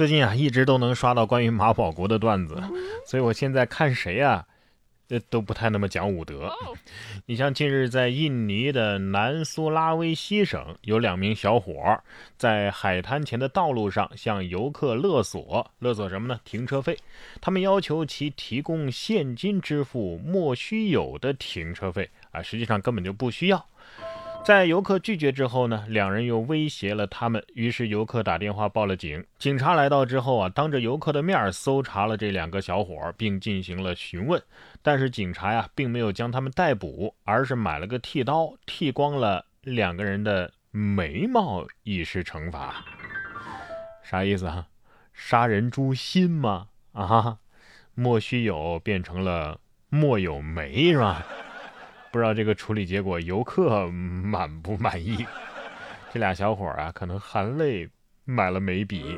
最近啊，一直都能刷到关于马保国的段子，所以我现在看谁啊，这，都不太那么讲武德。你像近日在印尼的南苏拉威西省，有两名小伙在海滩前的道路上向游客勒索，勒索什么呢？停车费。他们要求其提供现金支付莫须有的停车费啊，实际上根本就不需要。在游客拒绝之后呢，两人又威胁了他们，于是游客打电话报了警。警察来到之后啊，当着游客的面搜查了这两个小伙，并进行了询问。但是警察呀，并没有将他们逮捕，而是买了个剃刀，剃光了两个人的眉毛，以示惩罚。啥意思啊？杀人诛心吗？啊，莫须有变成了莫有眉是吧？不知道这个处理结果游客满不满意？这俩小伙啊，可能含泪买了眉笔。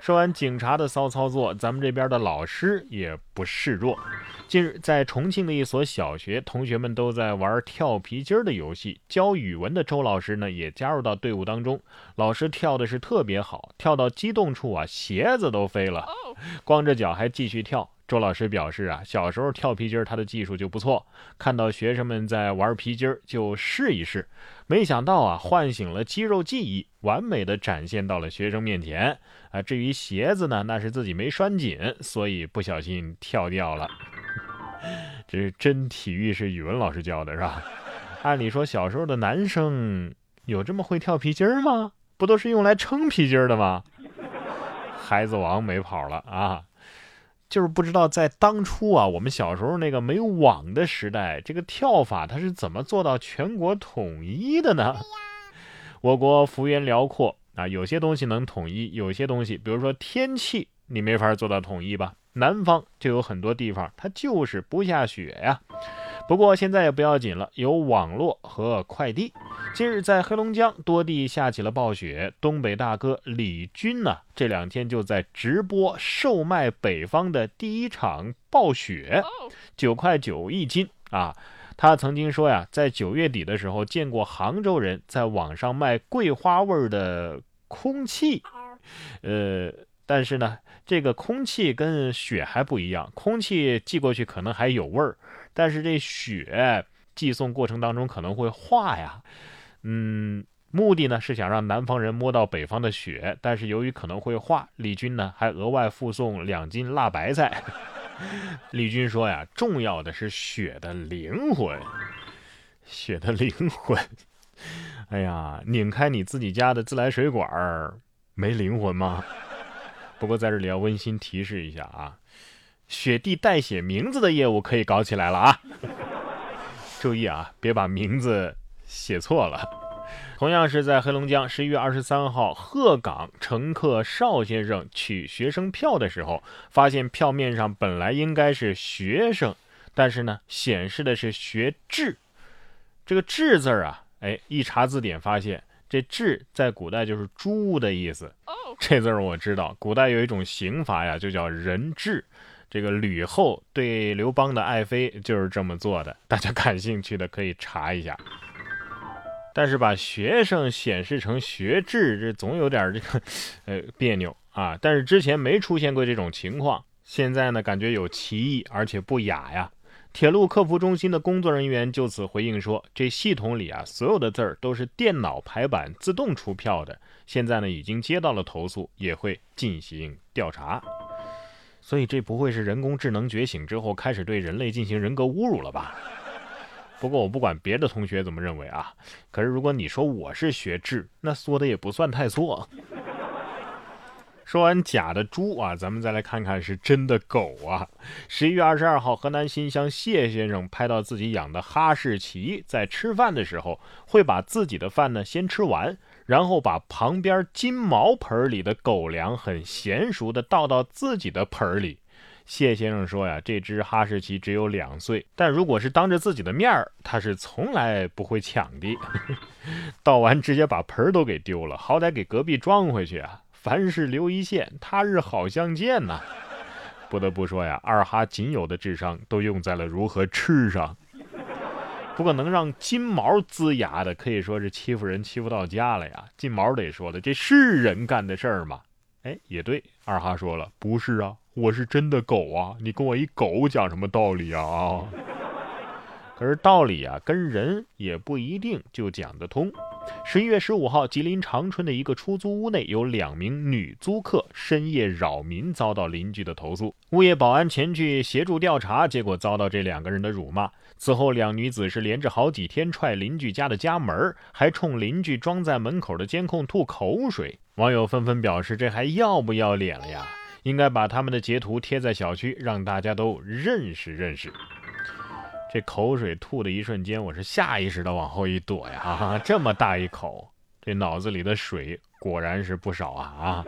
说完警察的骚操作，咱们这边的老师也不示弱。近日，在重庆的一所小学，同学们都在玩跳皮筋儿的游戏。教语文的周老师呢，也加入到队伍当中。老师跳的是特别好，跳到激动处啊，鞋子都飞了，光着脚还继续跳。周老师表示啊，小时候跳皮筋儿他的技术就不错，看到学生们在玩皮筋儿就试一试，没想到啊，唤醒了肌肉记忆，完美的展现到了学生面前啊。至于鞋子呢，那是自己没拴紧，所以不小心跳掉了。这是真体育，是语文老师教的，是吧？按理说小时候的男生有这么会跳皮筋儿吗？不都是用来撑皮筋儿的吗？孩子王没跑了啊！就是不知道在当初啊，我们小时候那个没有网的时代，这个跳法它是怎么做到全国统一的呢？我国幅员辽阔啊，有些东西能统一，有些东西，比如说天气，你没法做到统一吧？南方就有很多地方，它就是不下雪呀。不过现在也不要紧了，有网络和快递。近日在黑龙江多地下起了暴雪，东北大哥李军呢这两天就在直播售卖北方的第一场暴雪，九块九一斤啊。他曾经说呀，在九月底的时候见过杭州人在网上卖桂花味儿的空气，呃，但是呢，这个空气跟雪还不一样，空气寄过去可能还有味儿。但是这雪寄送过程当中可能会化呀，嗯，目的呢是想让南方人摸到北方的雪，但是由于可能会化，李军呢还额外附送两斤辣白菜。李军说呀，重要的是雪的灵魂，雪的灵魂。哎呀，拧开你自己家的自来水管儿，没灵魂吗？不过在这里要温馨提示一下啊。雪地代写名字的业务可以搞起来了啊！注意啊，别把名字写错了。同样是在黑龙江，十一月二十三号，鹤岗乘客邵先生取学生票的时候，发现票面上本来应该是学生，但是呢，显示的是学制。这个“制”字啊，哎，一查字典发现，这“制”在古代就是猪的意思。这字儿我知道，古代有一种刑罚呀，就叫人质。这个吕后对刘邦的爱妃就是这么做的，大家感兴趣的可以查一下。但是把学生显示成学制，这总有点这个呃别扭啊。但是之前没出现过这种情况，现在呢感觉有歧义，而且不雅呀。铁路客服中心的工作人员就此回应说，这系统里啊所有的字儿都是电脑排版自动出票的，现在呢已经接到了投诉，也会进行调查。所以这不会是人工智能觉醒之后开始对人类进行人格侮辱了吧？不过我不管别的同学怎么认为啊，可是如果你说我是学智，那说的也不算太错。说完假的猪啊，咱们再来看看是真的狗啊。十一月二十二号，河南新乡谢先生拍到自己养的哈士奇在吃饭的时候，会把自己的饭呢先吃完。然后把旁边金毛盆里的狗粮很娴熟的倒到自己的盆里。谢先生说呀，这只哈士奇只有两岁，但如果是当着自己的面儿，他是从来不会抢的。倒完直接把盆都给丢了，好歹给隔壁装回去啊！凡事留一线，他日好相见呐。不得不说呀，二哈仅有的智商都用在了如何吃上。不过能让金毛龇牙的，可以说是欺负人欺负到家了呀！金毛得说了，这是人干的事儿吗？哎，也对，二哈说了，不是啊，我是真的狗啊，你跟我一狗讲什么道理啊？可是道理啊，跟人也不一定就讲得通。十一月十五号，吉林长春的一个出租屋内有两名女租客深夜扰民，遭到邻居的投诉。物业保安前去协助调查，结果遭到这两个人的辱骂。此后，两女子是连着好几天踹邻居家的家门，还冲邻居装在门口的监控吐口水。网友纷纷表示：“这还要不要脸了呀？应该把他们的截图贴在小区，让大家都认识认识。”这口水吐的一瞬间，我是下意识的往后一躲呀！哈，这么大一口，这脑子里的水果然是不少啊！啊，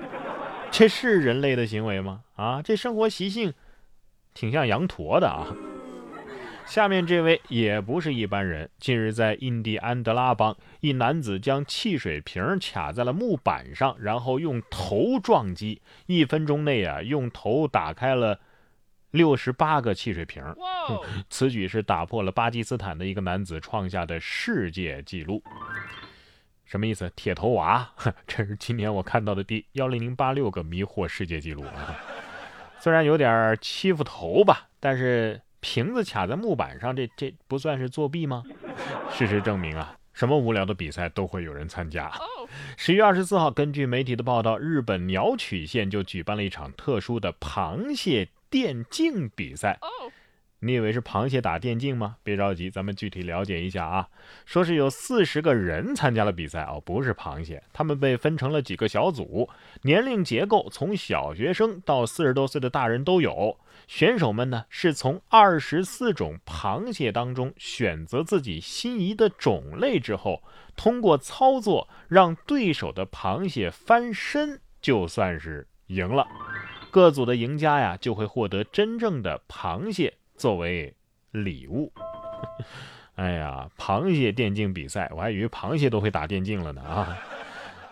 这是人类的行为吗？啊，这生活习性挺像羊驼的啊！下面这位也不是一般人。近日，在印第安德拉邦，一男子将汽水瓶卡在了木板上，然后用头撞击，一分钟内啊，用头打开了。六十八个汽水瓶，此举是打破了巴基斯坦的一个男子创下的世界纪录。什么意思？铁头娃，这是今年我看到的第幺零零八六个迷惑世界纪录啊！虽然有点欺负头吧，但是瓶子卡在木板上，这这不算是作弊吗？事实证明啊，什么无聊的比赛都会有人参加。十月二十四号，根据媒体的报道，日本鸟取县就举办了一场特殊的螃蟹。电竞比赛，你以为是螃蟹打电竞吗？别着急，咱们具体了解一下啊。说是有四十个人参加了比赛哦，不是螃蟹，他们被分成了几个小组，年龄结构从小学生到四十多岁的大人都有。选手们呢是从二十四种螃蟹当中选择自己心仪的种类之后，通过操作让对手的螃蟹翻身，就算是赢了。各组的赢家呀，就会获得真正的螃蟹作为礼物。哎呀，螃蟹电竞比赛，我还以为螃蟹都会打电竞了呢啊！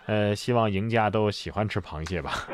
呃，希望赢家都喜欢吃螃蟹吧。